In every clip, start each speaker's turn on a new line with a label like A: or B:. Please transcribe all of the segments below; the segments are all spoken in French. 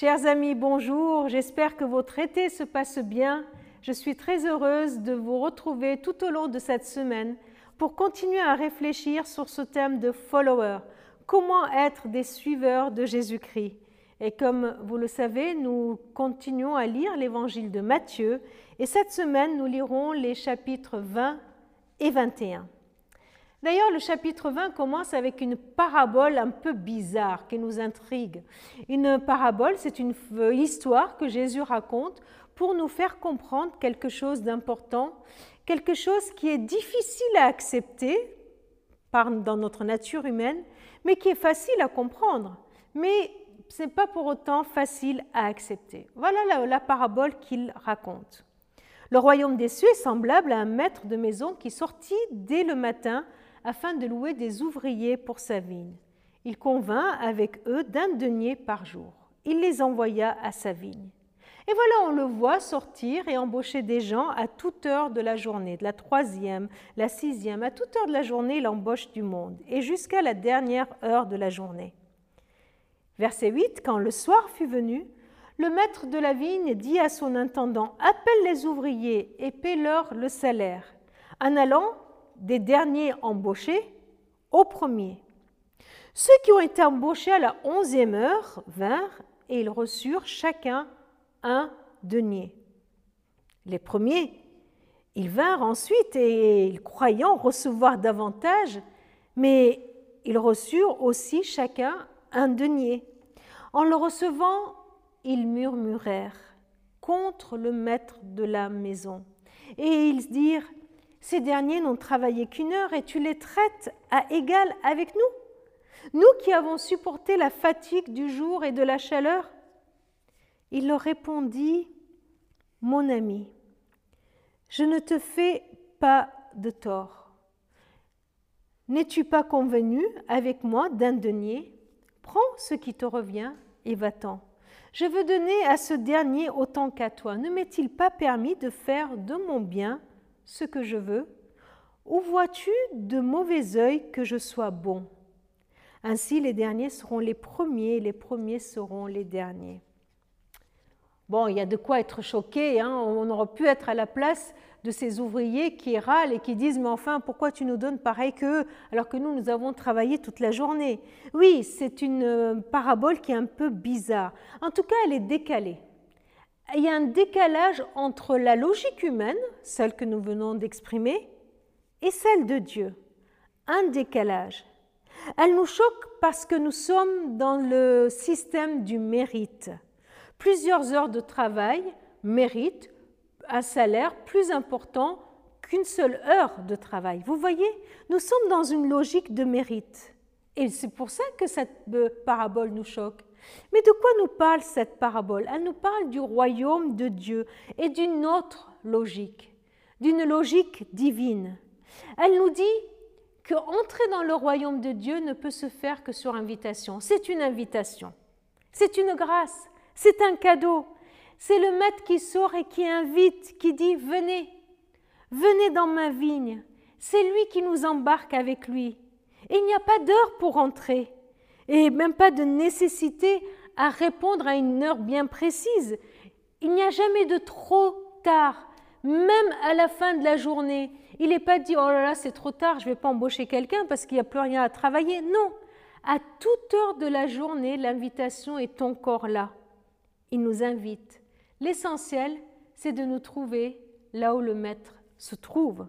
A: Chers amis, bonjour. J'espère que votre été se passe bien. Je suis très heureuse de vous retrouver tout au long de cette semaine pour continuer à réfléchir sur ce thème de follower. Comment être des suiveurs de Jésus-Christ Et comme vous le savez, nous continuons à lire l'évangile de Matthieu et cette semaine, nous lirons les chapitres 20 et 21. D'ailleurs, le chapitre 20 commence avec une parabole un peu bizarre qui nous intrigue. Une parabole, c'est une histoire que Jésus raconte pour nous faire comprendre quelque chose d'important, quelque chose qui est difficile à accepter dans notre nature humaine, mais qui est facile à comprendre. Mais ce n'est pas pour autant facile à accepter. Voilà la, la parabole qu'il raconte. Le royaume des cieux est semblable à un maître de maison qui sortit dès le matin afin de louer des ouvriers pour sa vigne. Il convint avec eux d'un denier par jour. Il les envoya à sa vigne. Et voilà, on le voit sortir et embaucher des gens à toute heure de la journée, de la troisième, la sixième, à toute heure de la journée, il embauche du monde, et jusqu'à la dernière heure de la journée. Verset 8, quand le soir fut venu, le maître de la vigne dit à son intendant, appelle les ouvriers et paie-leur le salaire. En allant, des derniers embauchés au premier. Ceux qui ont été embauchés à la onzième heure vinrent et ils reçurent chacun un denier. Les premiers, ils vinrent ensuite et croyant recevoir davantage, mais ils reçurent aussi chacun un denier. En le recevant, ils murmurèrent contre le maître de la maison. Et ils dirent, ces derniers n'ont travaillé qu'une heure et tu les traites à égal avec nous Nous qui avons supporté la fatigue du jour et de la chaleur Il leur répondit, Mon ami, je ne te fais pas de tort. N'es-tu pas convenu avec moi d'un denier? Prends ce qui te revient et va-t'en. Je veux donner à ce dernier autant qu'à toi. Ne m'est-il pas permis de faire de mon bien ce que je veux Ou vois-tu de mauvais œil que je sois bon? Ainsi les derniers seront les premiers, les premiers seront les derniers. Bon, il y a de quoi être choqué, hein on aurait pu être à la place de ces ouvriers qui râlent et qui disent Mais enfin, pourquoi tu nous donnes pareil qu'eux alors que nous, nous avons travaillé toute la journée? Oui, c'est une euh, parabole qui est un peu bizarre. En tout cas, elle est décalée il y a un décalage entre la logique humaine, celle que nous venons d'exprimer, et celle de Dieu. Un décalage. Elle nous choque parce que nous sommes dans le système du mérite. Plusieurs heures de travail méritent un salaire plus important qu'une seule heure de travail. Vous voyez, nous sommes dans une logique de mérite. Et c'est pour ça que cette parabole nous choque. Mais de quoi nous parle cette parabole? Elle nous parle du royaume de Dieu et d'une autre logique, d'une logique divine. Elle nous dit que entrer dans le royaume de Dieu ne peut se faire que sur invitation. C'est une invitation. C'est une grâce. C'est un cadeau. C'est le maître qui sort et qui invite, qui dit Venez, venez dans ma vigne. C'est lui qui nous embarque avec lui. Et il n'y a pas d'heure pour entrer et même pas de nécessité à répondre à une heure bien précise. Il n'y a jamais de trop tard, même à la fin de la journée. Il n'est pas dit oh là là c'est trop tard, je ne vais pas embaucher quelqu'un parce qu'il n'y a plus rien à travailler. Non, à toute heure de la journée, l'invitation est encore là. Il nous invite. L'essentiel, c'est de nous trouver là où le Maître se trouve.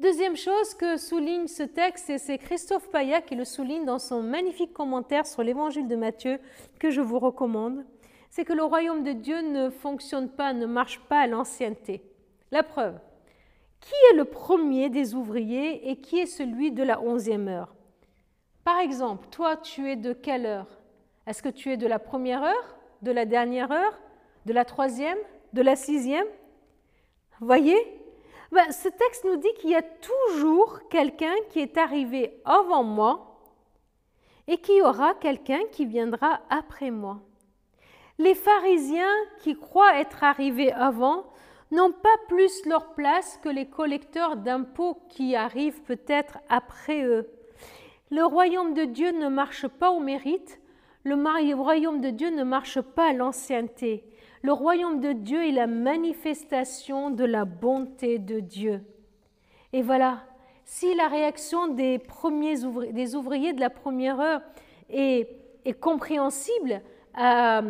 A: Deuxième chose que souligne ce texte, et c'est Christophe Paya qui le souligne dans son magnifique commentaire sur l'évangile de Matthieu que je vous recommande, c'est que le royaume de Dieu ne fonctionne pas, ne marche pas à l'ancienneté. La preuve, qui est le premier des ouvriers et qui est celui de la onzième heure? Par exemple, toi, tu es de quelle heure? Est-ce que tu es de la première heure, de la dernière heure, de la troisième, de la sixième? Voyez? Ben, ce texte nous dit qu'il y a toujours quelqu'un qui est arrivé avant moi et qu'il y aura quelqu'un qui viendra après moi. Les pharisiens qui croient être arrivés avant n'ont pas plus leur place que les collecteurs d'impôts qui arrivent peut-être après eux. Le royaume de Dieu ne marche pas au mérite, Le royaume de Dieu ne marche pas à l'ancienneté. Le royaume de Dieu est la manifestation de la bonté de Dieu. Et voilà, si la réaction des, premiers ouvriers, des ouvriers de la première heure est, compréhensible à,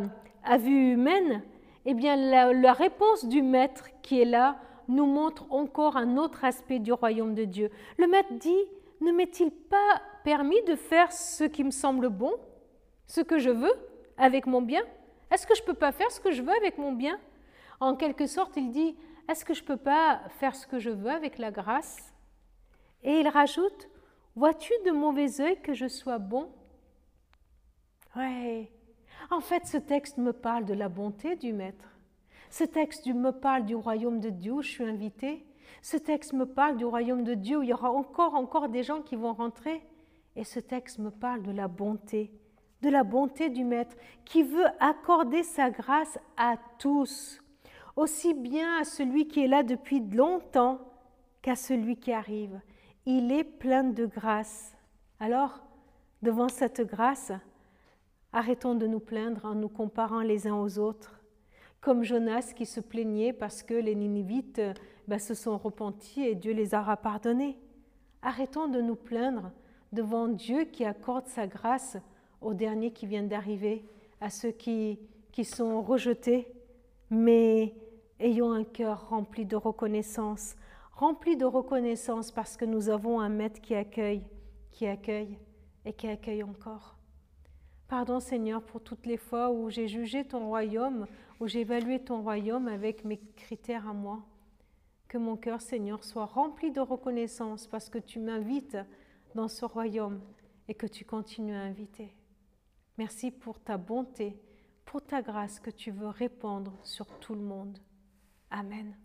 A: vue humaine, eh bien la, la réponse du maître qui est là nous montre encore un autre aspect du royaume de Dieu. Le maître dit, ne m'est-il pas permis de faire ce qui me semble bon, ce que je veux avec mon bien? Est-ce que je ne peux pas faire ce que je veux avec mon bien? En quelque sorte, il dit, est-ce que je ne peux pas faire ce que je veux avec la grâce? Et il rajoute, vois-tu de mauvais œil que je sois bon? Ouais. En fait, ce texte me parle de la bonté du Maître. Ce texte me parle du royaume de Dieu où je suis invité. Ce texte me parle du royaume de Dieu où il y aura encore, encore des gens qui vont rentrer. Et ce texte me parle de la bonté, de la bonté du Maître qui veut accorder sa grâce à tous, aussi bien à celui qui est là depuis longtemps qu'à celui qui arrive. Il est plein de grâce. Alors, devant cette grâce, arrêtons de nous plaindre en nous comparant les uns aux autres comme Jonas qui se plaignait parce que les Ninivites ben, se sont repentis et Dieu les aura pardonnés. Arrêtons de nous plaindre devant Dieu qui accorde sa grâce aux derniers qui viennent d'arriver, à ceux qui, qui sont rejetés, mais ayons un cœur rempli de reconnaissance, rempli de reconnaissance parce que nous avons un maître qui accueille, qui accueille et qui accueille encore. Pardon Seigneur pour toutes les fois où j'ai jugé ton royaume, où j'ai évalué ton royaume avec mes critères à moi. Que mon cœur Seigneur soit rempli de reconnaissance parce que tu m'invites dans ce royaume et que tu continues à inviter. Merci pour ta bonté, pour ta grâce que tu veux répandre sur tout le monde. Amen.